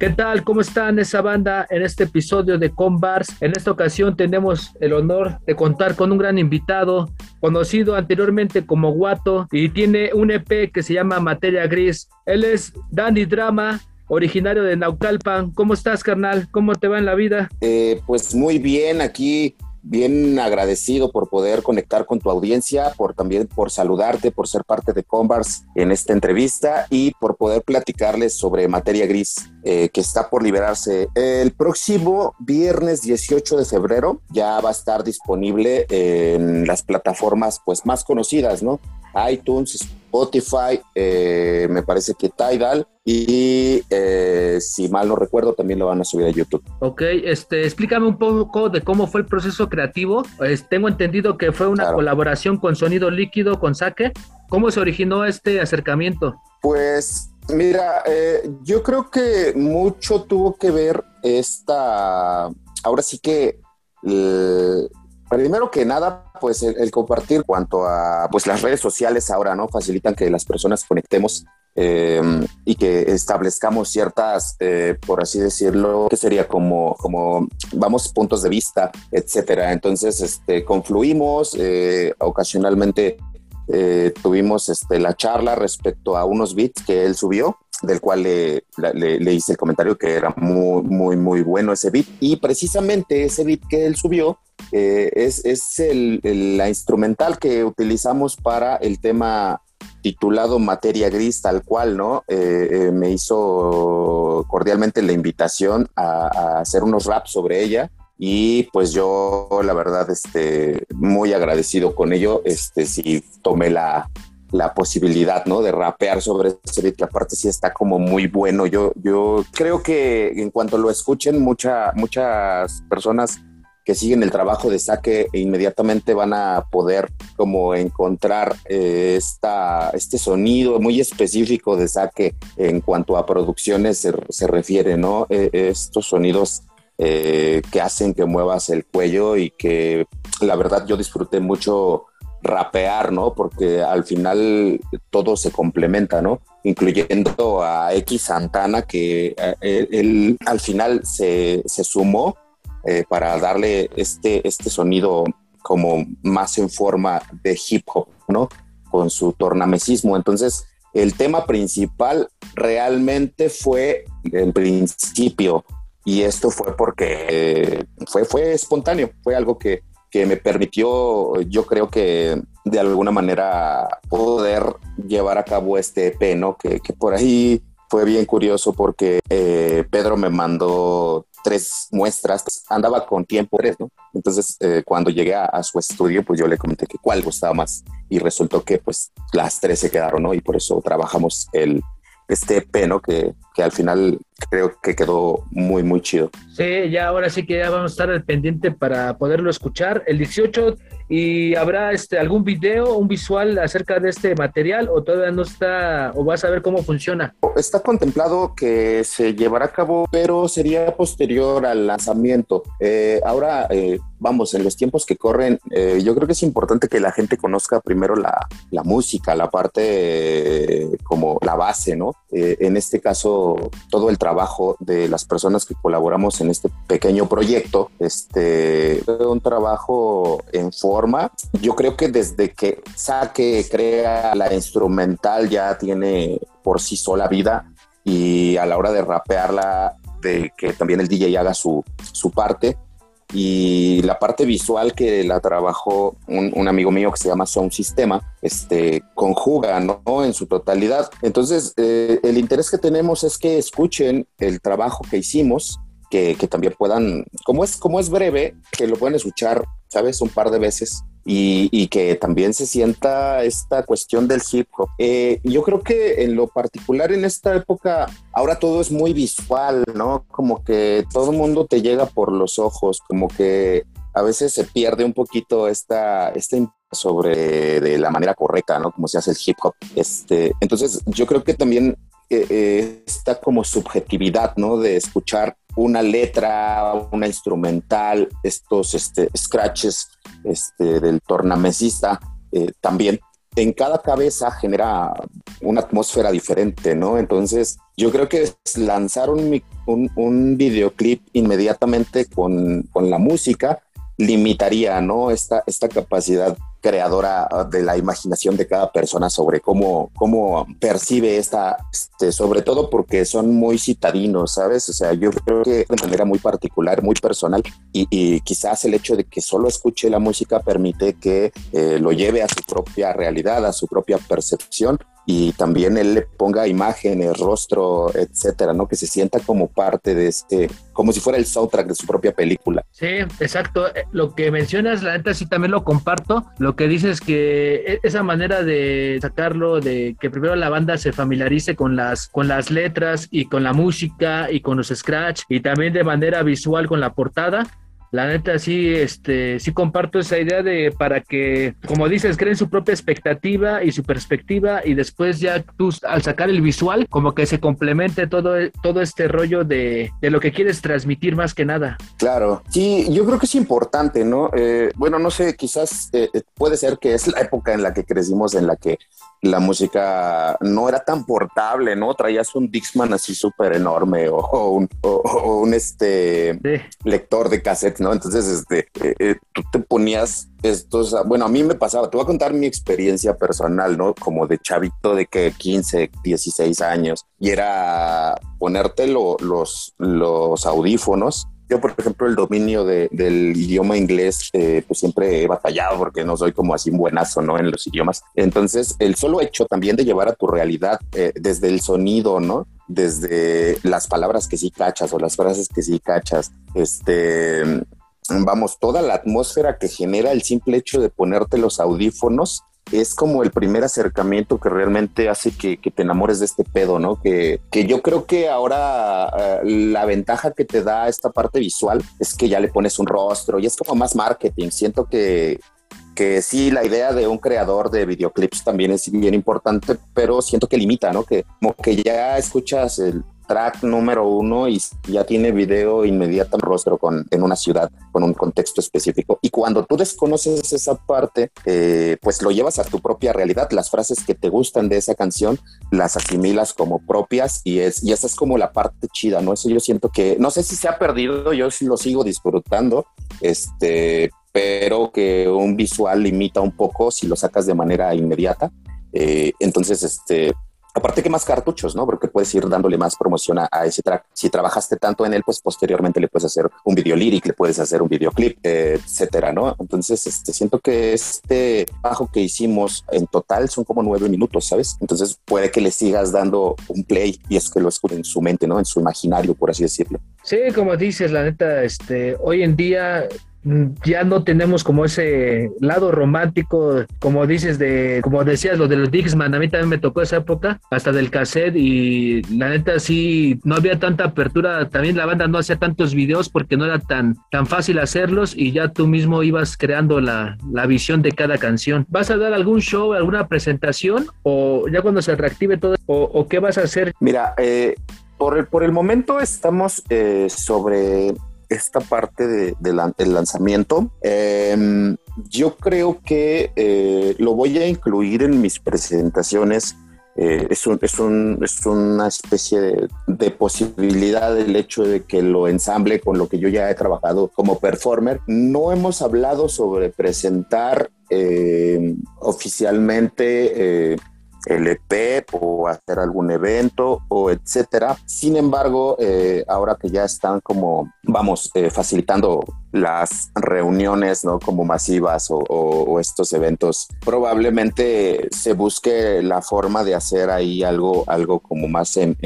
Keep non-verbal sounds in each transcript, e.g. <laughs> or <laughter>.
¿Qué tal? ¿Cómo están esa banda en este episodio de Combars? En esta ocasión tenemos el honor de contar con un gran invitado, conocido anteriormente como Guato, y tiene un EP que se llama Materia Gris. Él es Dandy Drama, originario de Naucalpan. ¿Cómo estás, carnal? ¿Cómo te va en la vida? Eh, pues muy bien, aquí bien agradecido por poder conectar con tu audiencia, por también por saludarte, por ser parte de Convars en esta entrevista y por poder platicarles sobre Materia Gris eh, que está por liberarse el próximo viernes 18 de febrero. Ya va a estar disponible en las plataformas pues más conocidas, ¿no? iTunes, Spotify, eh, me parece que Tidal y eh, si mal no recuerdo también lo van a subir a YouTube. Ok, este, explícame un poco de cómo fue el proceso creativo. tengo entendido que fue una colaboración con Sonido Líquido, con Saque. ¿Cómo se originó este acercamiento? Pues mira, eh, yo creo que mucho tuvo que ver esta, ahora sí que Primero que nada, pues el, compartir cuanto a pues las redes sociales ahora, ¿no? Facilitan que las personas conectemos eh, y que establezcamos ciertas, eh, por así decirlo, que sería como, como, vamos, puntos de vista, etcétera. Entonces, este, confluimos, eh, ocasionalmente tuvimos este, la charla respecto a unos beats que él subió del cual le, hice el comentario que era muy, muy, muy bueno ese beat. Y precisamente ese beat que él subió eh, es, es el, la instrumental que utilizamos para el tema titulado Materia Gris, tal cual, ¿no? Eh, eh, me hizo cordialmente la invitación a, hacer unos raps sobre ella y pues yo, la verdad, este, muy agradecido con ello, este, sí tomé la, la posibilidad, ¿no? De rapear sobre ese beat, que aparte sí está como muy bueno. Yo, yo creo que en cuanto lo escuchen, mucha, muchas personas que siguen el trabajo de Saque e inmediatamente van a poder como encontrar eh, esta, este sonido muy específico de Saque en cuanto a producciones se, refiere, ¿no? Eh, estos sonidos eh, que hacen que muevas el cuello y que la verdad yo disfruté mucho rapear, ¿no? Porque al final todo se complementa, ¿no? Incluyendo a X Santana, que eh, él, al final se, sumó eh, para darle este, este sonido como más en forma de hip hop, ¿no? Con su tornamesismo. Entonces, el tema principal realmente fue el principio y esto fue porque eh, fue, fue espontáneo, fue algo que, que me permitió, yo creo que de alguna manera poder llevar a cabo este EP, ¿no? Que, por ahí fue bien curioso porque eh, Pedro me mandó tres muestras, andaba con tiempo tres, ¿no? Entonces, eh, cuando llegué a, su estudio, pues yo le comenté que cuál gustaba más y resultó que pues las tres se quedaron, ¿no? Y por eso trabajamos el, este EP, ¿no? Que, que al final creo que quedó muy, muy chido. Sí, ya ahora sí que ya vamos a estar al pendiente para poderlo escuchar. El 18 y habrá este algún video, un visual acerca de este material o todavía no está o vas a ver cómo funciona. Está contemplado que se llevará a cabo, pero sería posterior al lanzamiento. Eh, ahora, eh, vamos, en los tiempos que corren, eh, yo creo que es importante que la gente conozca primero la, la música, la parte como la base, ¿no? en este caso, todo el trabajo de las personas que colaboramos en este pequeño proyecto, este, un trabajo en forma. Yo creo que desde que Saque crea la instrumental ya tiene por sí sola vida y a la hora de rapearla, de que también el DJ haga su, su parte, y la parte visual que la trabajó un, amigo mío que se llama Sound Sistema, este, conjuga, ¿no? En su totalidad. Entonces, eh, el interés que tenemos es que escuchen el trabajo que hicimos, que, que, también puedan, como es, como es breve, que lo puedan escuchar, ¿sabes? Un par de veces y, que también se sienta esta cuestión del hip hop. Eh, yo creo que en lo particular en esta época, ahora todo es muy visual, ¿no? Como que todo el mundo te llega por los ojos, como que a veces se pierde un poquito esta, esta sobre de la manera correcta, ¿no? Como se hace el hip hop. Este, entonces, yo creo que también eh, eh, esta como subjetividad, ¿no? De escuchar una letra, una instrumental, estos este, scratches este, del tornamesista, eh, también en cada cabeza genera una atmósfera diferente, ¿no? Entonces, yo creo que lanzar un, un, un videoclip inmediatamente con, con la música limitaría, ¿no? Esta, esta capacidad creadora ah, de la imaginación de cada persona sobre cómo, cómo percibe esta, este, sobre todo porque son muy citadinos, ¿sabes? O sea, yo creo que de manera muy particular, muy personal, y, quizás el hecho de que solo escuche la música permite que eh, lo lleve a su propia realidad, a su propia percepción y también él le ponga imágenes, rostro, etcétera, ¿no? Que se sienta como parte de este, como si fuera el soundtrack de su propia película. Sí, exacto. Eh, lo que mencionas, la neta sí también lo comparto. Lo que dices que e, esa manera de sacarlo, de que primero la banda se familiarice con las, con las letras y con la música y con los scratch y también de manera visual con la portada, la neta sí, este, sí comparto esa idea de para que, como dices, creen su propia expectativa y su perspectiva y después ya tú al sacar el visual, como que se complemente todo, todo este rollo de, de lo que quieres transmitir más que nada. Claro, sí, yo creo que es importante, ¿no? Eh, bueno, no sé, quizás eh, puede ser que es la época en la que crecimos, en la que la música no era tan portable, ¿no? Traías un Dixman así súper enorme o, un, un, este lector de cassette, ¿no? Entonces, este, eh, eh, tú te ponías estos, bueno, a mí me pasaba, te voy a contar mi experiencia personal, ¿no? Como de chavito de que 15, 16 años y era ponerte los, los audífonos yo, por ejemplo, el dominio del idioma inglés, eh, pues siempre he batallado porque no soy como así un buenazo, ¿no? En los idiomas. Entonces, el solo hecho también de llevar a tu realidad eh, desde el sonido, ¿no? Desde las palabras que sí cachas o las frases que sí cachas, este, vamos, toda la atmósfera que genera el simple hecho de ponerte los audífonos es como el primer acercamiento que realmente hace que, te enamores de este pedo, ¿no? Que, que yo creo que ahora eh, la ventaja que te da esta parte visual es que ya le pones un rostro y es como más marketing. Siento que, que sí, la idea de un creador de videoclips también es bien importante, pero siento que limita, ¿no? Que como que ya escuchas el track número uno y ya tiene video inmediato en rostro con, en una ciudad con un contexto específico. Y cuando tú desconoces esa parte, eh, pues lo llevas a tu propia realidad. Las frases que te gustan de esa canción las asimilas como propias y, es, y esa es como la parte chida, ¿no? Eso yo siento que, no sé si se ha perdido, yo sí lo sigo disfrutando, este, pero que un visual limita un poco si lo sacas de manera inmediata. Eh, entonces, este, Aparte que más cartuchos, ¿no? Porque puedes ir dándole más promoción a, ese track. Si trabajaste tanto en él, pues posteriormente le puedes hacer un video lyric, le puedes hacer un videoclip, etcétera, ¿no? Entonces, este, siento que este bajo que hicimos en total son como nueve minutos, ¿sabes? Entonces puede que le sigas dando un play y es que lo escuche en su mente, ¿no? En su imaginario, por así decirlo. Sí, como dices, la neta, este, hoy en día ya no tenemos como ese lado romántico, como dices, de, como decías, lo de los Dixman, a mí también me tocó esa época, hasta del cassette, y la neta sí, no había tanta apertura, también la banda no hacía tantos videos porque no era tan, tan fácil hacerlos y ya tú mismo ibas creando la, la visión de cada canción. ¿Vas a dar algún show, alguna presentación o ya cuando se reactive todo, o, qué vas a hacer? Mira, eh, por, el, por el momento estamos eh, sobre esta parte de, del lanzamiento. Em, yo creo que eh, lo voy a incluir en mis presentaciones. Eh, es, es, un, es, una especie de, posibilidad del hecho de que lo ensamble con lo que yo ya he trabajado como performer. No hemos hablado sobre presentar eh, oficialmente el EP o hacer algún evento o etcétera. Sin embargo, eh, ahora que ya están como, vamos, eh, facilitando las reuniones, ¿no? Como masivas o, estos eventos, probablemente se busque la forma de hacer ahí algo, algo como más en,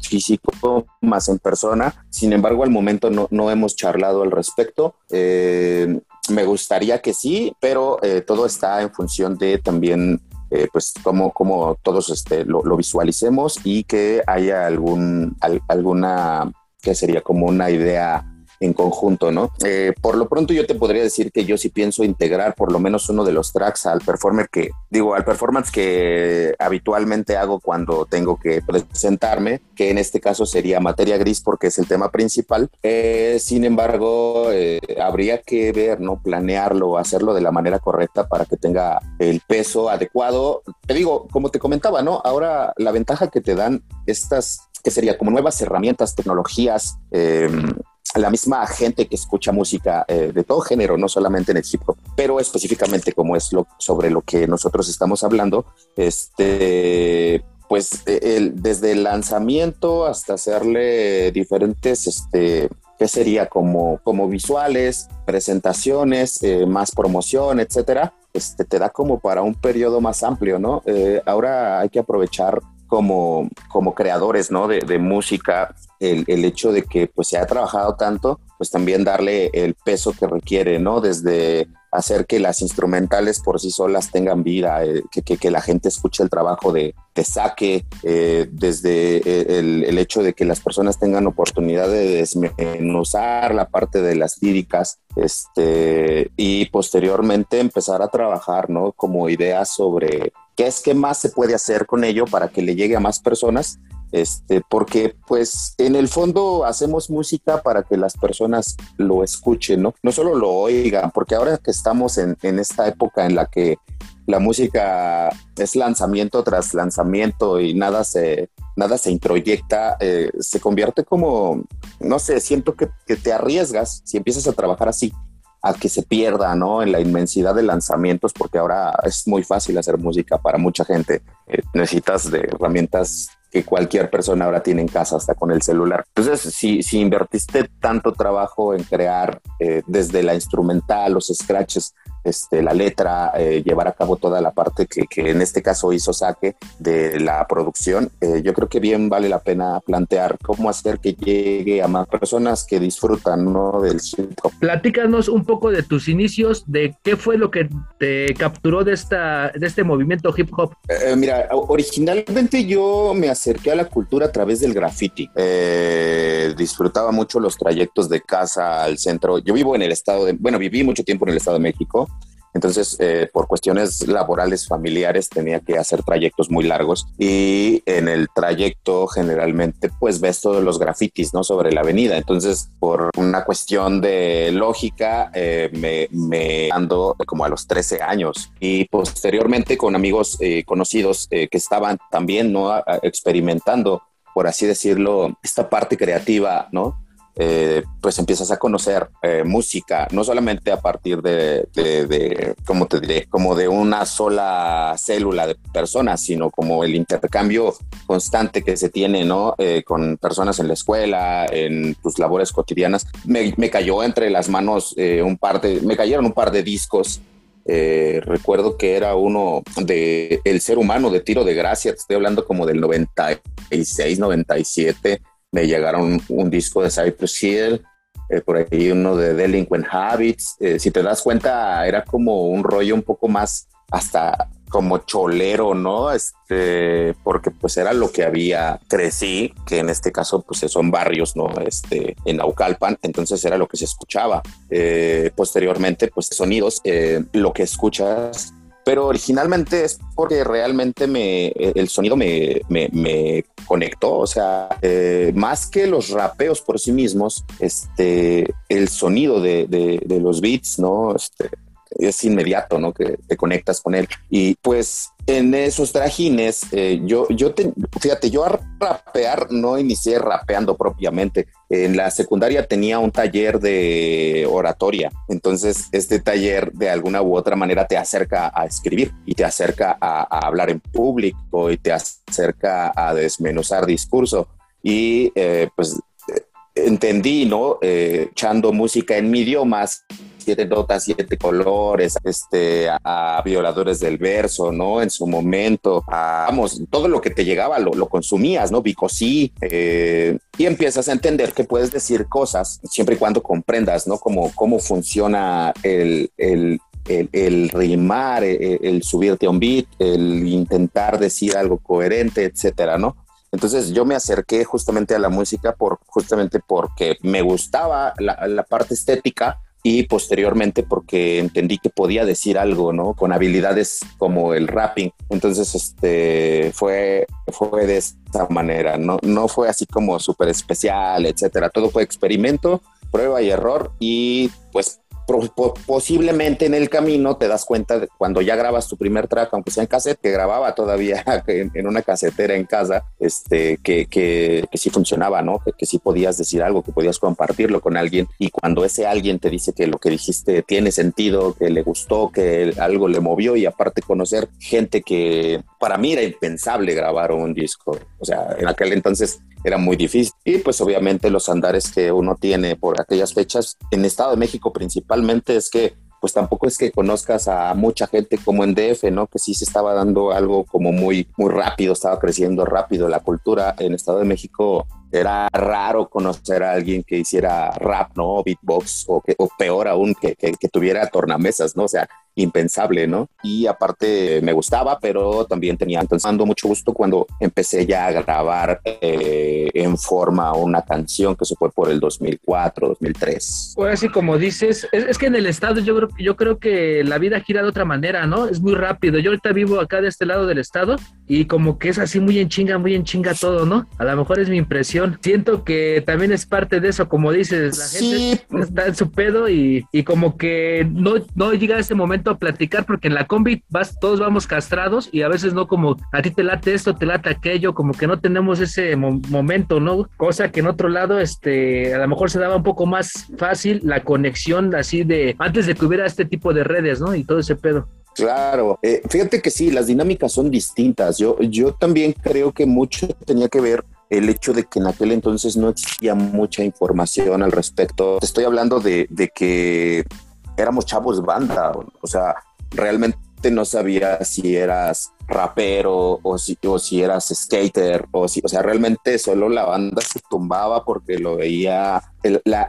físico, más en persona. Sin embargo, al momento no, no hemos charlado al respecto. Eh, me gustaría que sí, pero todo está en función de también eh, pues como, como todos este, lo, visualicemos y que haya algún, alguna, que sería como una idea en conjunto, ¿no? Eh, por lo pronto yo te podría decir que yo sí pienso integrar por lo menos uno de los tracks al performer que, digo, al performance que habitualmente hago cuando tengo que presentarme, que en este caso sería materia gris porque es el tema principal. Eh, sin embargo, eh, habría que ver, ¿no? Planearlo, hacerlo de la manera correcta para que tenga el peso adecuado. Te digo, como te comentaba, ¿no? Ahora la ventaja que te dan estas que sería como nuevas herramientas, tecnologías, em, la misma gente que escucha música eh, de todo género, no solamente en el pero específicamente como es lo sobre lo que nosotros estamos hablando, este pues el, desde el lanzamiento hasta hacerle diferentes este que sería como, como visuales, presentaciones, eh, más promoción, etcétera, este, te da como para un periodo más amplio, ¿no? Eh, ahora hay que aprovechar como, como creadores, ¿no? De música, el, el, hecho de que pues se ha trabajado tanto, pues también darle el peso que requiere, ¿no? Desde hacer que las instrumentales por sí solas tengan vida, eh, que, que, la gente escuche el trabajo de, de saque, eh, desde eh, el, el, hecho de que las personas tengan oportunidad de desmenuzar la parte de las líricas, este, y posteriormente empezar a trabajar, ¿no? Como ideas sobre qué es que más se puede hacer con ello para que le llegue a más personas este, porque pues en el fondo hacemos música para que las personas lo escuchen, ¿no? No solo lo oigan, porque ahora que estamos en, en esta época en la que la música es lanzamiento tras lanzamiento y nada se, nada se introyecta, eh, se convierte como, no sé, siento que, te arriesgas si empiezas a trabajar así a que se pierda, ¿no? En la inmensidad de lanzamientos, porque ahora es muy fácil hacer música para mucha gente. Eh, necesitas de herramientas que cualquier persona ahora tiene en casa, hasta con el celular. Entonces, si, si invertiste tanto trabajo en crear eh, desde la instrumental, los scratches, este, la letra, eh, llevar a cabo toda la parte que, que, en este caso hizo Saque de la producción, eh, yo creo que bien vale la pena plantear cómo hacer que llegue a más personas que disfrutan ¿no? del hop. Platícanos un poco de tus inicios, de qué fue lo que te capturó de, esta, de este movimiento hip hop. Eh, mira, originalmente yo me acerqué a la cultura a través del graffiti. Eh, disfrutaba mucho los trayectos de casa al centro. Yo vivo en el estado de, bueno, viví mucho tiempo en el estado de México. Entonces, eh, por cuestiones laborales, familiares, tenía que hacer trayectos muy largos y en el trayecto generalmente pues ves todos los grafitis, ¿no? Sobre la avenida. Entonces, por una cuestión de lógica, eh, me, me, ando como a los 13 años y posteriormente con amigos eh, conocidos eh, que estaban también, ¿no? experimentando, por así decirlo, esta parte creativa, ¿no? Eh, pues empiezas a conocer eh, música, no solamente a partir de, de, ¿cómo te diré? Como de una sola célula de personas, sino como el intercambio constante que se tiene, ¿no? Eh, con personas en la escuela, en tus labores cotidianas. Me, me cayó entre las manos un par de, me cayeron un par de discos recuerdo que era uno de El Ser Humano de Tiro de Gracia, te estoy hablando como del 96, 97, me llegaron un disco de Cypress Hill, eh, por ahí uno de Delinquent Habits. Eh, si te das cuenta, era como un rollo un poco más hasta como cholero, ¿no? Este, porque pues era lo que había crecí, que en este caso pues son barrios, ¿no? Este, en Naucalpan, entonces era lo que se escuchaba. Eh, posteriormente, pues sonidos, eh, lo que escuchas pero originalmente es porque realmente me, el sonido me, me, me conectó, o sea, eh, más que los rapeos por sí mismos, este, el sonido de, de, de los beats, ¿no? Este, es inmediato, ¿no? Que te conectas con él. Y pues en esos trajines, eh, yo, yo te, fíjate, yo a rapear no inicié rapeando propiamente. En la secundaria tenía un taller de oratoria. Entonces, este taller de alguna u otra manera te acerca a escribir y te acerca a, hablar en público y te acerca a desmenuzar discurso. Y eh, pues entendí, ¿no? Eh, echando música en mi idioma, siete notas, siete colores, este, a, violadores del verso, ¿no? En su momento, a, vamos, todo lo que te llegaba lo, lo consumías, ¿no? Bicosí, eh, y empiezas a entender que puedes decir cosas siempre y cuando comprendas, ¿no? Cómo, cómo funciona el, el el, el, rimar, el, el, subirte a un beat, el intentar decir algo coherente, etcétera, ¿no? Entonces yo me acerqué justamente a la música por justamente porque me gustaba la, la parte estética y posteriormente porque entendí que podía decir algo, ¿no? Con habilidades como el rapping. Entonces, este, fue, fue de esta manera, no, no fue así como súper especial, etcétera. Todo fue experimento, prueba y error y pues posiblemente en el camino te das cuenta de cuando ya grabas tu primer track, aunque sea en cassette, que grababa todavía <laughs> en, una casetera en casa, este, que, que, que sí funcionaba, ¿no? Que, que, sí podías decir algo, que podías compartirlo con alguien y cuando ese alguien te dice que lo que dijiste tiene sentido, que le gustó, que algo le movió y aparte conocer gente que para mí era impensable grabar un disco, o sea, en aquel entonces era muy difícil. Y pues obviamente los andares que uno tiene por aquellas fechas en Estado de México principalmente es que pues tampoco es que conozcas a mucha gente como en DF, ¿no? Que sí se estaba dando algo como muy, muy rápido, estaba creciendo rápido la cultura. En Estado de México era raro conocer a alguien que hiciera rap, ¿no? Beatbox o, que, o peor aún, que, que, que tuviera tornamesas, ¿no? O sea, impensable, ¿no? Y aparte me gustaba, pero también tenía entonces mucho gusto cuando empecé ya a grabar eh, en forma una canción que se fue por el 2004, 2003. Pues así como dices, es, que en el estado yo creo, yo creo que la vida gira de otra manera, ¿no? Es muy rápido. Yo ahorita vivo acá de este lado del estado y como que es así muy en chinga, muy en chinga todo, ¿no? A lo mejor es mi impresión. Siento que también es parte de eso, como dices, la gente está en su pedo y, y como que no, no llega a ese momento a platicar porque en la combi vas, todos vamos castrados y a veces no como a ti te late esto, te late aquello, como que no tenemos ese momento, ¿no? Cosa que en otro lado, este, a lo mejor se daba un poco más fácil la conexión así de antes de que hubiera este tipo de redes, ¿no? Y todo ese pedo. Claro, eh, fíjate que sí, las dinámicas son distintas. Yo, yo también creo que mucho tenía que ver el hecho de que en aquel entonces no existía mucha información al respecto. Estoy hablando de, de que éramos chavos banda, o sea, realmente no sabía si eras rapero o si, o si eras skater o si, o sea, realmente solo la banda se tumbaba porque lo veía,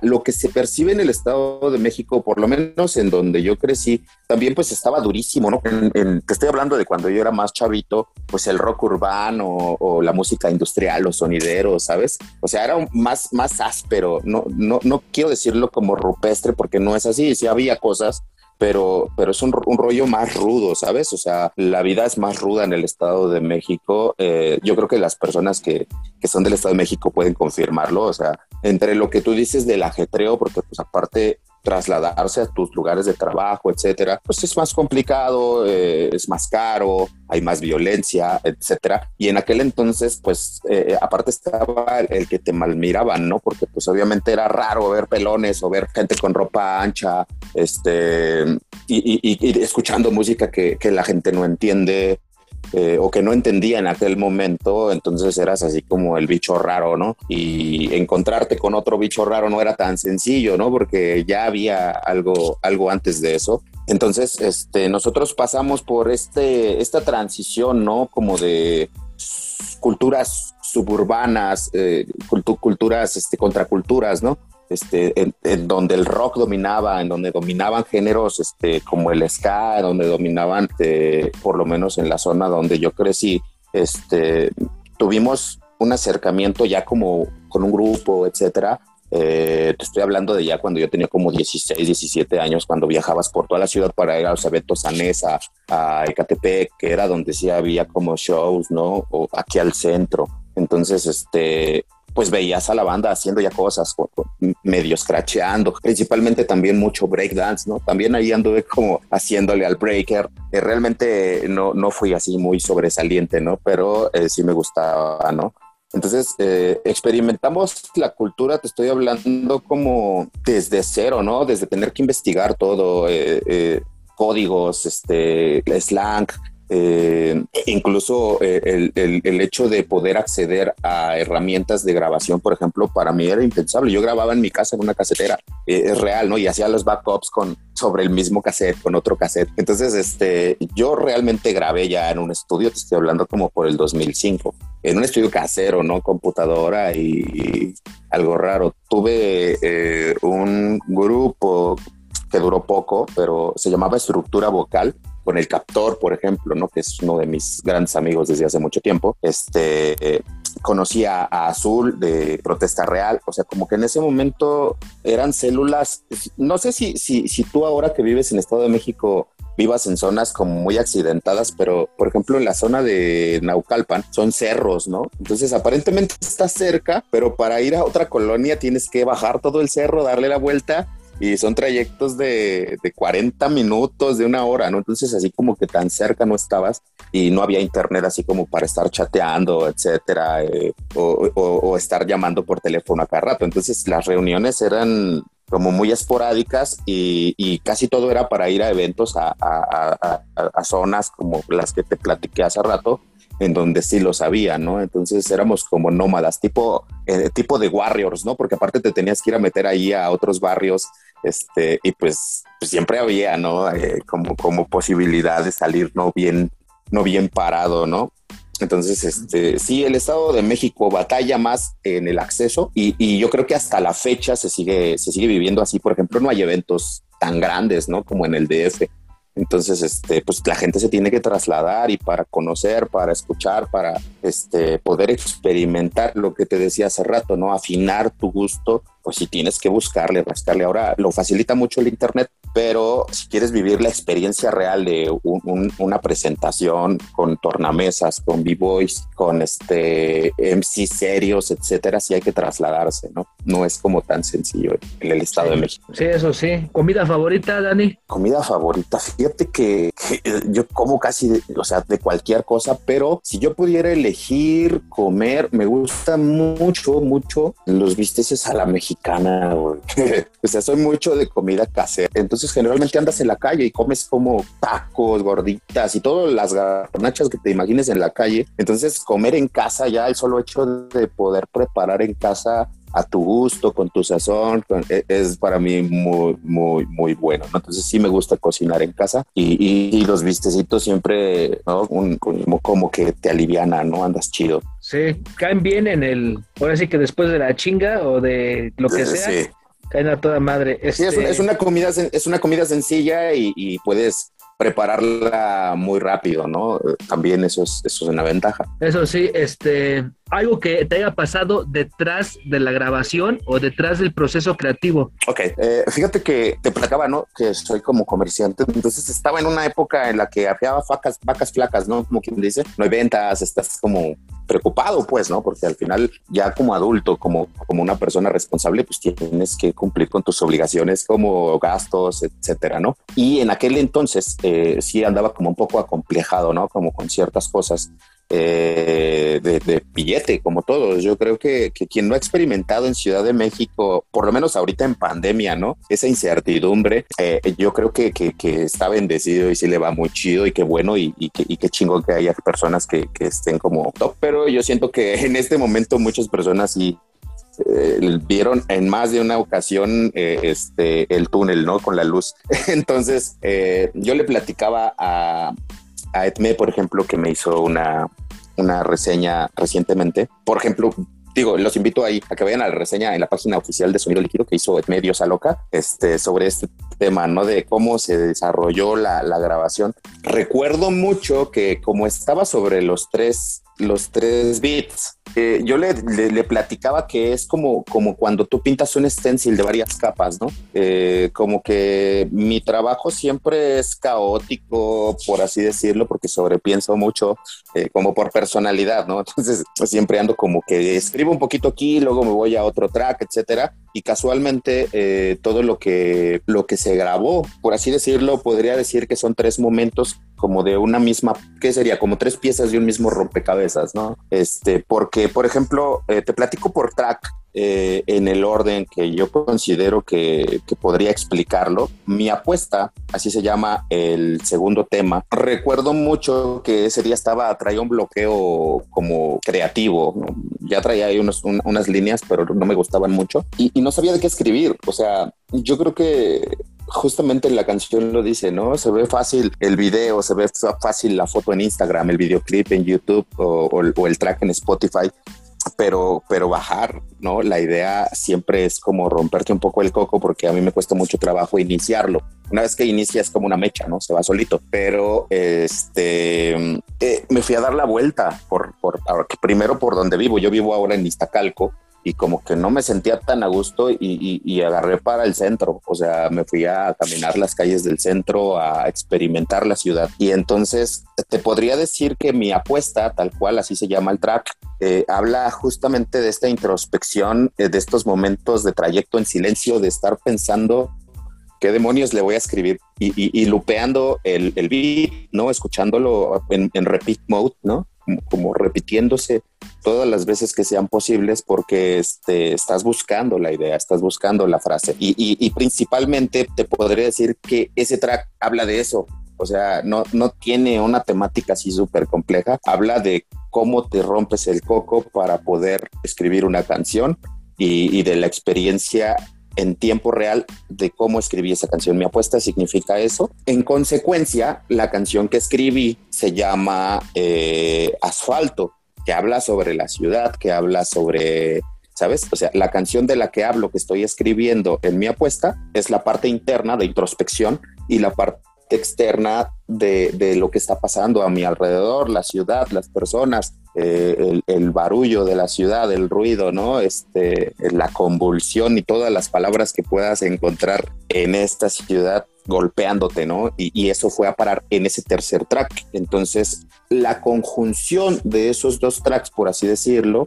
lo que se percibe en el Estado de México, por lo menos en donde yo crecí, también pues estaba durísimo, ¿no? te estoy hablando de cuando yo era más chavito, pues el rock urbano o, la música industrial, los sonideros, ¿sabes? O sea, era más, más áspero, no, no, no quiero decirlo como rupestre porque no es así, sí había cosas pero, pero es un, rollo más rudo, ¿sabes? O sea, la vida es más ruda en el Estado de México. Eh, yo creo que las personas que, que, son del Estado de México pueden confirmarlo. O sea, entre lo que tú dices del ajetreo, porque pues aparte trasladarse a tus lugares de trabajo, etcétera, pues es más complicado, eh, es más caro, hay más violencia, etcétera. Y en aquel entonces, pues, eh, aparte estaba el, que te malmiraban, ¿no? Porque, pues, obviamente era raro ver pelones o ver gente con ropa ancha, este, y, escuchando música que la gente no entiende, eh, o que no entendía en aquel momento, entonces eras así como el bicho raro, ¿no? Y encontrarte con otro bicho raro no era tan sencillo, ¿no? Porque ya había algo, algo antes de eso. Entonces, este, nosotros pasamos por este, esta transición, ¿no? Como de culturas suburbanas, eh, culturas, este, contraculturas, ¿no? Este, en, donde el rock dominaba, en donde dominaban géneros este, como el ska, donde dominaban, eh, por lo menos en la zona donde yo crecí, este, tuvimos un acercamiento ya como con un grupo, etcétera. Eh, te estoy hablando de ya cuando yo tenía como 16, 17 años, cuando viajabas por toda la ciudad para ir a los eventos a Nesa, a Ecatepec, que era donde sí había como shows, ¿no? O aquí al centro. Entonces, este, pues veías a la banda haciendo ya cosas, medio scratcheando, principalmente también mucho breakdance, ¿no? También ahí anduve como haciéndole al breaker. Eh, realmente no, no fui así muy sobresaliente, ¿no? Pero eh, sí me gustaba, ¿no? Entonces, eh, experimentamos la cultura, te estoy hablando como desde cero, ¿no? Desde tener que investigar todo, códigos, este, slang, eh, incluso eh, el, hecho de poder acceder a herramientas de grabación, por ejemplo, para mí era impensable. Yo grababa en mi casa en una casetera, eh, es real, ¿no? Y hacía los backups con sobre el mismo cassette, con otro cassette. Entonces, este, yo realmente grabé ya en un estudio, te estoy hablando como por el 2005, en un estudio casero, ¿no? Computadora y, algo raro. Tuve un grupo que duró poco, pero se llamaba Estructura Vocal con el Captor, por ejemplo, ¿no? que es uno de mis grandes amigos desde hace mucho tiempo. Este, conocí a, Azul de Protesta Real, o sea, como que en ese momento eran células, no sé si, si, si tú ahora que vives en Estado de México vivas en zonas como muy accidentadas, pero por ejemplo en la zona de Naucalpan son cerros, ¿no? Entonces aparentemente está cerca, pero para ir a otra colonia tienes que bajar todo el cerro, darle la vuelta y son trayectos de, de 40 minutos, de una hora, ¿no? Entonces así como que tan cerca no estabas y no había internet así como para estar chateando, etcétera, eh, o, estar llamando por teléfono a cada rato. Entonces las reuniones eran como muy esporádicas y, casi todo era para ir a eventos a, a, zonas como las que te platiqué hace rato en donde sí lo sabía, ¿no? Entonces éramos como nómadas, tipo, eh, tipo de warriors, ¿no? Porque aparte te tenías que ir a meter ahí a otros barrios, este, y pues, pues siempre había, ¿no? Eh, como, como posibilidad de salir no bien, no bien parado, ¿no? Entonces, este, sí, el Estado de México batalla más en el acceso y, y, yo creo que hasta la fecha se sigue, se sigue viviendo así. Por ejemplo, no hay eventos tan grandes, ¿no? Como en el DF. Entonces, este, pues la gente se tiene que trasladar y para conocer, para escuchar, para este, poder experimentar lo que te decía hace rato, ¿no? Afinar tu gusto, pues si tienes que buscarle, rascarle. Ahora lo facilita mucho el Internet, pero si quieres vivir la experiencia real de una presentación con tornamesas, con b-boys, con este MC serios, etcétera, sí hay que trasladarse, ¿no? No es como tan sencillo en el Estado de México. Sí, eso sí. ¿Comida favorita, Dani? Comida favorita. Fíjate que, yo como casi, o sea, de cualquier cosa, pero si yo pudiera elegir comer, me gusta mucho, mucho los bisteces a la mexicana, <laughs> o sea, soy mucho de comida casera. Entonces, generalmente andas en la calle y comes como tacos, gorditas y todas las garnachas que te imagines en la calle. Entonces comer en casa ya el solo hecho de poder preparar en casa a tu gusto, con tu sazón, e, es para mí muy, muy, muy bueno. Entonces sí me gusta cocinar en casa y, los vistecitos siempre, ¿no? como, como, que te aliviana, ¿no? Andas chido. Sí, caen bien en el, ahora sí que después de la chinga o de lo que sea. Sí Caen a toda madre. Sí, es, este una comida, es una comida sencilla y, puedes prepararla muy rápido, ¿no? También eso es, eso es una ventaja. Eso sí, este, algo que te haya pasado detrás de la grabación o detrás del proceso creativo. Ok, eh, fíjate que te platicaba, ¿no? Que soy como comerciante, entonces estaba en una época en la que había vacas, vacas flacas, ¿no? Como quien dice, no hay ventas, estás como preocupado, pues, ¿no? Porque al final ya como adulto, como, como una persona responsable, pues tienes que cumplir con tus obligaciones como gastos, etcétera, ¿no? Y en aquel entonces eh, sí andaba como un poco acomplejado, ¿no? Como con ciertas cosas eh, de, billete, como todos. Yo creo que, quien no ha experimentado en Ciudad de México, por lo menos ahorita en pandemia, ¿no? Esa incertidumbre, eh, yo creo que, está bendecido y sí le va muy chido y qué bueno y, qué chingón que haya personas que, estén como top. Pero yo siento que <laughs> en este momento muchas personas sí eh, vieron en más de una ocasión este, el túnel, ¿no? Con la luz. <laughs> Entonces, yo le platicaba a, a Edme, por ejemplo, que me hizo una, una reseña recientemente. Por ejemplo, digo, los invito ahí a que vayan a la reseña en la página oficial de Sonido Líquido que hizo Edme Diosa Loca, este, sobre este tema, ¿no? De cómo se desarrolló la, la grabación. Recuerdo mucho que como estaba sobre los tres, los tres beats, eh, yo le, le, platicaba que es como, como cuando tú pintas un stencil de varias capas, ¿no? Eh, como que mi trabajo siempre es caótico, por así decirlo, porque sobrepienso mucho, eh, como por personalidad, ¿no? <laughs> Entonces siempre ando como que escribo un poquito aquí, luego me voy a otro track, etcétera. Y casualmente todo lo que, lo que se grabó, por así decirlo, podría decir que son tres momentos como de una misma, ¿qué sería? Como tres piezas de un mismo rompecabezas, ¿no? Este, porque, por ejemplo, eh, te platico por track eh, en el orden que yo considero que, que, podría explicarlo. Mi apuesta, así se llama el segundo tema. Recuerdo mucho que ese día estaba, traía un bloqueo como creativo. Ya traía ahí unos, unas líneas, pero no me gustaban mucho y, y no sabía de qué escribir. O sea, yo creo que justamente la canción lo dice, ¿no? Se ve fácil el video, se ve fácil la foto en Instagram, el videoclip en YouTube o, el track en Spotify, pero, pero bajar, ¿no? La idea siempre es como romperte un poco el coco porque a mí me cuesta mucho trabajo iniciarlo. Una vez que inicia es como una mecha, ¿no? Se va solito. Pero este eh, me fui a dar la vuelta por, por primero por donde vivo. Yo vivo ahora en Iztacalco y como que no me sentía tan a gusto y, agarré para el centro, o sea, me fui a caminar las calles del centro, a experimentar la ciudad. Y entonces te podría decir que mi apuesta, tal cual así se llama el track, eh, habla justamente de esta introspección, eh, de estos momentos de trayecto en silencio, de estar pensando ¿qué demonios le voy a escribir? Y, lupeando el, el, beat, ¿no? Escuchándolo en, repeat mode, ¿no? Como, repitiéndose todas las veces que sean posibles porque este, estás buscando la idea, estás buscando la frase. Y, y principalmente te podría decir que ese track habla de eso, o sea, no, no tiene una temática así súper compleja. Habla de cómo te rompes el coco para poder escribir una canción y, de la experiencia en tiempo real de cómo escribí esa canción. Mi apuesta significa eso. En consecuencia, la canción que escribí se llama eh, Asfalto, que habla sobre la ciudad, que habla sobre ¿sabes? O sea, la canción de la que hablo, que estoy escribiendo en mi apuesta, es la parte interna de introspección y la parte externa de, lo que está pasando a mi alrededor, la ciudad, las personas, eh, el, barullo de la ciudad, el ruido, ¿no? Este, la convulsión y todas las palabras que puedas encontrar en esta ciudad golpeándote, ¿no? Y, eso fue a parar en ese tercer track. Entonces, la conjunción de esos dos tracks, por así decirlo,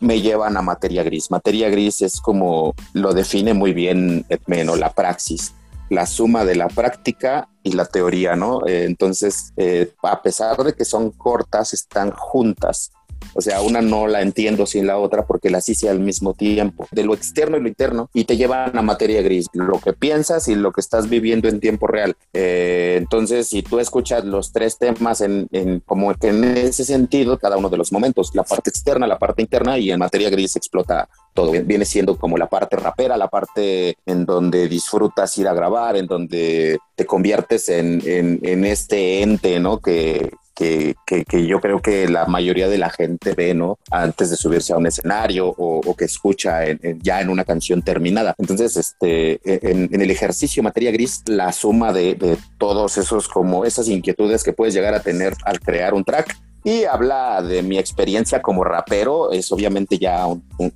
me llevan a materia gris. Materia gris es como lo define muy bien Edmeno, la praxis la suma de la práctica y la teoría, ¿no? Eh, entonces, eh, a pesar de que son cortas, están juntas. O sea, una no la entiendo sin la otra porque las hice al mismo tiempo, de lo externo y lo interno, y te llevan a materia gris, lo que piensas y lo que estás viviendo en tiempo real. Eh, entonces, si tú escuchas los tres temas en, como que en ese sentido, cada uno de los momentos, la parte externa, la parte interna, y en materia gris explota todo. Viene siendo como la parte rapera, la parte en donde disfrutas ir a grabar, en donde te conviertes en, en, este ente, ¿no? Que, que, que, yo creo que la mayoría de la gente ve, ¿no? Antes de subirse a un escenario o, que escucha ya en una canción terminada. Entonces, este, en, el ejercicio materia gris, la suma de, de, todos esos, como esas inquietudes que puedes llegar a tener al crear un track, y habla de mi experiencia como rapero, es obviamente ya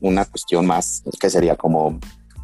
una cuestión más que sería como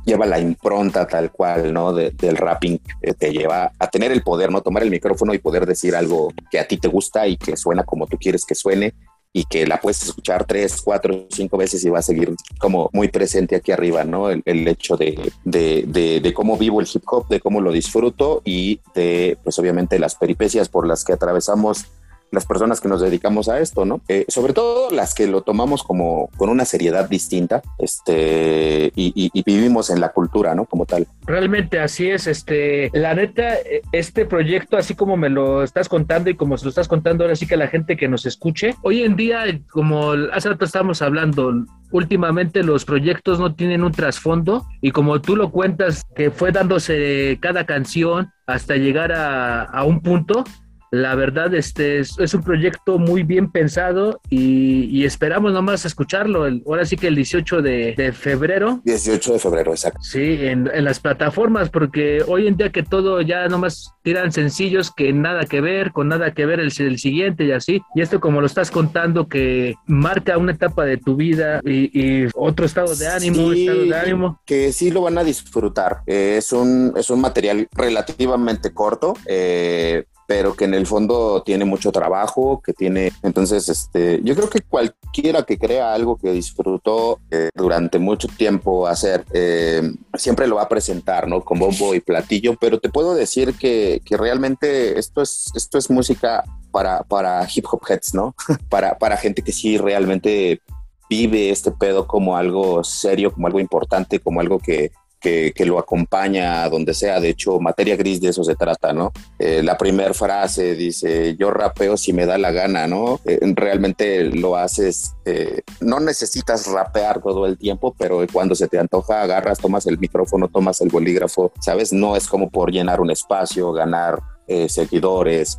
lleva la impronta tal cual, ¿no? del rapping que te lleva a tener el poder, ¿no? Tomar el micrófono y poder decir algo que a ti te gusta y que suena como tú quieres que suene y que la puedes escuchar tres, cuatro, cinco veces y va a seguir como muy presente aquí arriba, ¿no? El, hecho de, de, de, cómo vivo el hip hop, de cómo lo disfruto y de, pues obviamente, las peripecias por las que atravesamos las personas que nos dedicamos a esto, ¿no? Eh, sobre todo las que lo tomamos como con una seriedad distinta, este, y, vivimos en la cultura, ¿no? Como tal. Realmente así es, este, la neta, este proyecto, así como me lo estás contando y como se lo estás contando ahora sí que la gente que nos escuche, hoy en día, como hace rato estamos hablando, últimamente los proyectos no tienen un trasfondo y como tú lo cuentas, que fue dándose cada canción hasta llegar a, a un punto, la verdad, este es, un proyecto muy bien pensado y, esperamos nomás escucharlo. ahora sí que el 18 de, febrero. 18 de febrero, exacto. Sí, en, las plataformas, porque hoy en día que todo ya nomás tiran sencillos que nada que ver, con nada que ver el, el siguiente y así. Y esto como lo estás contando, que marca una etapa de tu vida y, otro estado de ánimo, estado de ánimo. Que sí lo van a disfrutar. es, un, es un material relativamente corto. Eh, pero que en el fondo tiene mucho trabajo, que tiene, entonces, este, yo creo que cualquiera que crea algo que disfrutó eh, durante mucho tiempo hacer, eh, siempre lo va a presentar, ¿no? Con bombo y platillo, pero te puedo decir que, que realmente esto es, esto es música para, para hip hop heads, ¿no? <laughs> para, para gente que sí realmente vive este pedo como algo serio, como algo importante, como algo que, que, lo acompaña a donde sea. De hecho, materia gris de eso se trata, ¿no? Eh, la primera frase dice, yo rapeo si me da la gana, ¿no? Eh, realmente lo haces, eh, no necesitas rapear todo el tiempo, pero cuando se te antoja, agarras, tomas el micrófono, tomas el bolígrafo, ¿sabes? No es como por llenar un espacio, ganar seguidores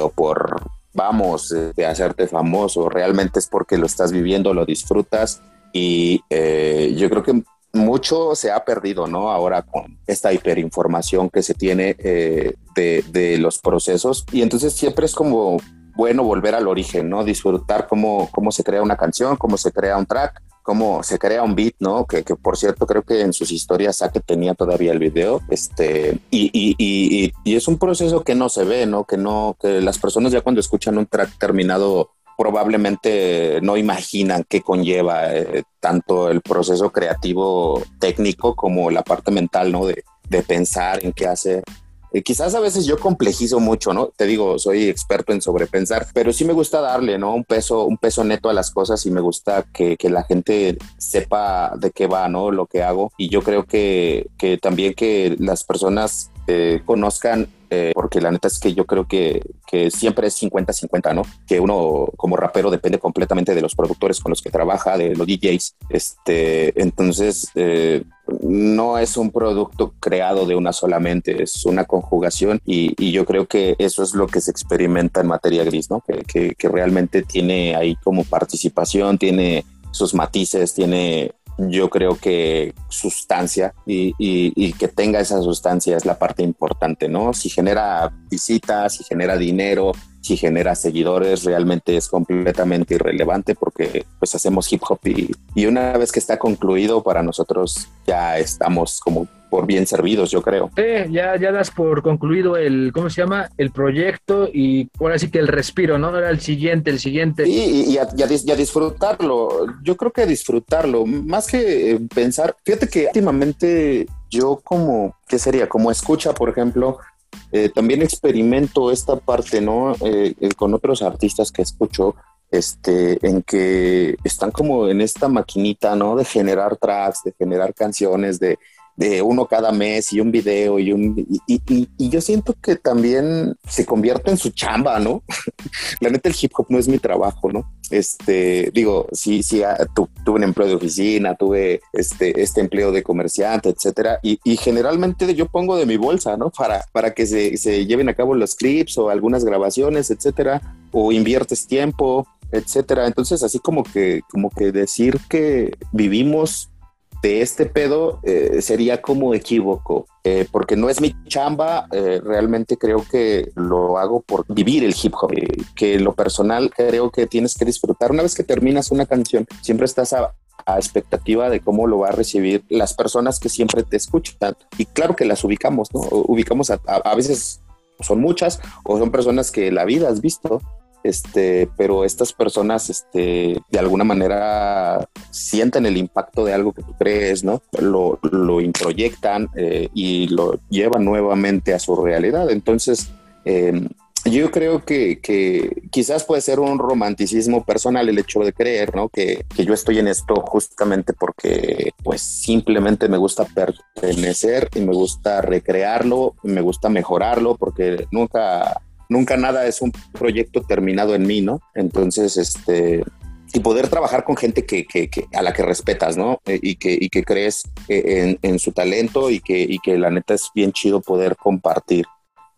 o por vamos, de hacerte famoso, realmente es porque lo estás viviendo, lo disfrutas y yo creo que mucho se ha perdido, ¿no? Ahora con esta hiperinformación que se tiene eh, de, los procesos. Y entonces siempre es como bueno volver al origen, ¿no? Disfrutar cómo, cómo se crea una canción, cómo se crea un track, cómo se crea un beat, ¿no? Que, por cierto creo que en sus historias que tenía todavía el video, este, y, y, y, y, es un proceso que no se ve, ¿no? Que no, que las personas ya cuando escuchan un track terminado probablemente no imaginan qué conlleva eh, tanto el proceso creativo técnico como la parte mental, ¿no? De, pensar en qué hacer. Eh, quizás a veces yo complejizo mucho, ¿no? Te digo, soy experto en sobrepensar, pero sí me gusta darle, ¿no? Un peso, un peso neto a las cosas y me gusta que, la gente sepa de qué va, ¿no? Lo que hago. Y yo creo que, que también que las personas eh, conozcan, eh, porque la neta es que yo creo que, que siempre es 50-50, ¿no? Que uno como rapero depende completamente de los productores con los que trabaja, de los DJs. Este, entonces, eh, no es un producto creado de una solamente, es una conjugación y, yo creo que eso es lo que se experimenta en materia gris, ¿no? Que, que realmente tiene ahí como participación, tiene sus matices, tiene yo creo que sustancia y, y, que tenga esa sustancia es la parte importante, ¿no? Si genera visitas, si genera dinero, si genera seguidores, realmente es completamente irrelevante porque pues hacemos hip hop y una vez que está concluido para nosotros ya estamos como por bien servidos, yo creo. Sí, ya, ya das por concluido el, ¿cómo se llama? El proyecto y ahora sí que el respiro, ¿no? Era el siguiente, el siguiente. Y, y, a, disfrutarlo. Yo creo que disfrutarlo, más que eh, pensar, fíjate que últimamente yo como, ¿qué sería? Como escucha, por ejemplo, eh, también experimento esta parte, ¿no? Eh, eh, con otros artistas que escucho, este, en que están como en esta maquinita, ¿no? De generar tracks, de generar canciones, de, de uno cada mes y un video y un y, y, yo siento que también se convierte en su chamba, ¿no? <laughs> La neta el hip hop no es mi trabajo, ¿no? Este, digo, sí, sí, ah, tu, tuve un empleo de oficina, tuve este, este empleo de comerciante, etcétera, y, y, generalmente yo pongo de mi bolsa, ¿no? Para, para que se, se lleven a cabo los clips o algunas grabaciones, etcétera, o inviertes tiempo, etcétera. Entonces, así como que, como que decir que vivimos de este pedo eh, sería como equívoco, eh, porque no es mi chamba, eh, realmente creo que lo hago por vivir el hip hop, que lo personal creo que tienes que disfrutar. Una vez que terminas una canción, siempre estás a, a expectativa de cómo lo va a recibir las personas que siempre te escuchan. Y claro que las ubicamos, ¿no? Ubicamos a, a, a veces son muchas o son personas que la vida has visto este, pero estas personas, este, de alguna manera sienten el impacto de algo que tú crees, ¿no? Lo, lo introyectan eh, y lo llevan nuevamente a su realidad. Entonces, eh, yo creo que, que, quizás puede ser un romanticismo personal el hecho de creer, ¿no? Que, que, yo estoy en esto justamente porque, pues, simplemente me gusta pertenecer y me gusta recrearlo, y me gusta mejorarlo, porque nunca nunca nada es un proyecto terminado en mí, ¿no? Entonces, este, y poder trabajar con gente que, que, que a la que respetas, ¿no? Eh, y, que, y que crees en, en, su talento y que, y que la neta es bien chido poder compartir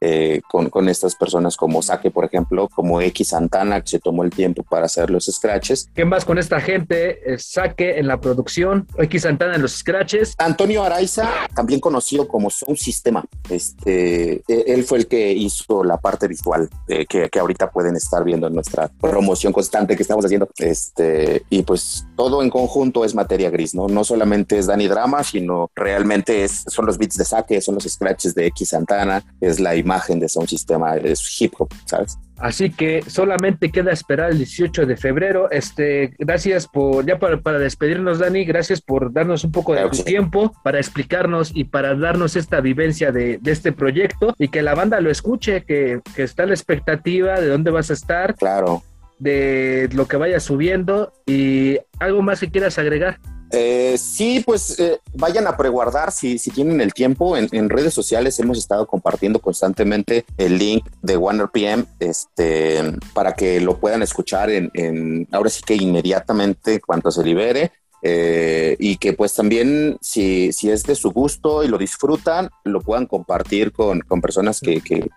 eh, con, con, estas personas como Saque, por ejemplo, como X Santana, que se tomó el tiempo para hacer los scratches. ¿Qué más con esta gente? Saque en la producción, X Santana en los scratches. Antonio Araiza, también conocido como Sound Sistema. Este, e, él fue el que hizo la parte visual eh, que, que, ahorita pueden estar viendo en nuestra promoción constante que estamos haciendo. Este, y pues todo en conjunto es materia gris, ¿no? No solamente es Dani Drama, sino realmente es, son los beats de Saque, son los scratches de X Santana, es la imagen de un sistema hip hop, ¿sabes? Así que solamente queda esperar el 18 de febrero. Este, gracias por, ya para, para despedirnos, Dani, gracias por darnos un poco de claro, tu sí. tiempo para explicarnos y para darnos esta vivencia de, de, este proyecto y que la banda lo escuche, que, que está la expectativa de dónde vas a estar. Claro. De lo que vaya subiendo y algo más que quieras agregar. Eh, sí, pues eh, vayan a preguardar si, tienen el tiempo. En, redes sociales hemos estado compartiendo constantemente el link de OneRPM este, para que lo puedan escuchar en, ahora sí que inmediatamente cuando se libere. Eh, y que pues también si, es de su gusto y lo disfrutan, lo puedan compartir con, personas que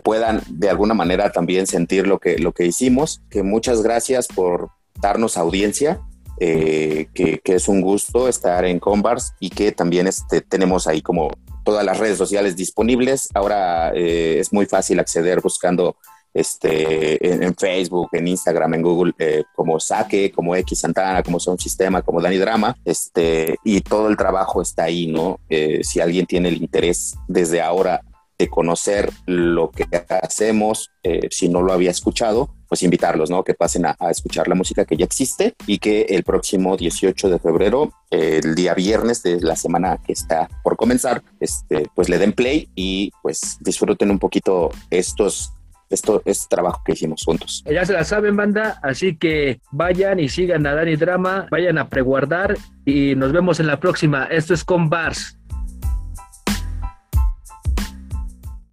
puedan de alguna manera también sentir lo que, lo que hicimos. Que muchas gracias por darnos audiencia eh, que, es un gusto estar en Combars y que también este, tenemos ahí como todas las redes sociales disponibles. Ahora eh, es muy fácil acceder buscando este, en, en, Facebook, en Instagram, en Google, eh, como Saque, como X Santana, como Son Sistema, como Dani Drama, este, y todo el trabajo está ahí, ¿no? Eh, si alguien tiene el interés desde ahora de conocer lo que hacemos, eh, si no lo había escuchado, pues invitarlos, ¿no? Que pasen a, escuchar la música que ya existe y que el próximo 18 de febrero, el día viernes de la semana que está por comenzar, este, pues le den play y pues disfruten un poquito estos esto es trabajo que hicimos juntos. Ya se la saben, banda, así que vayan y sigan a Dani Drama, vayan a preguardar y nos vemos en la próxima. Esto es con Bars.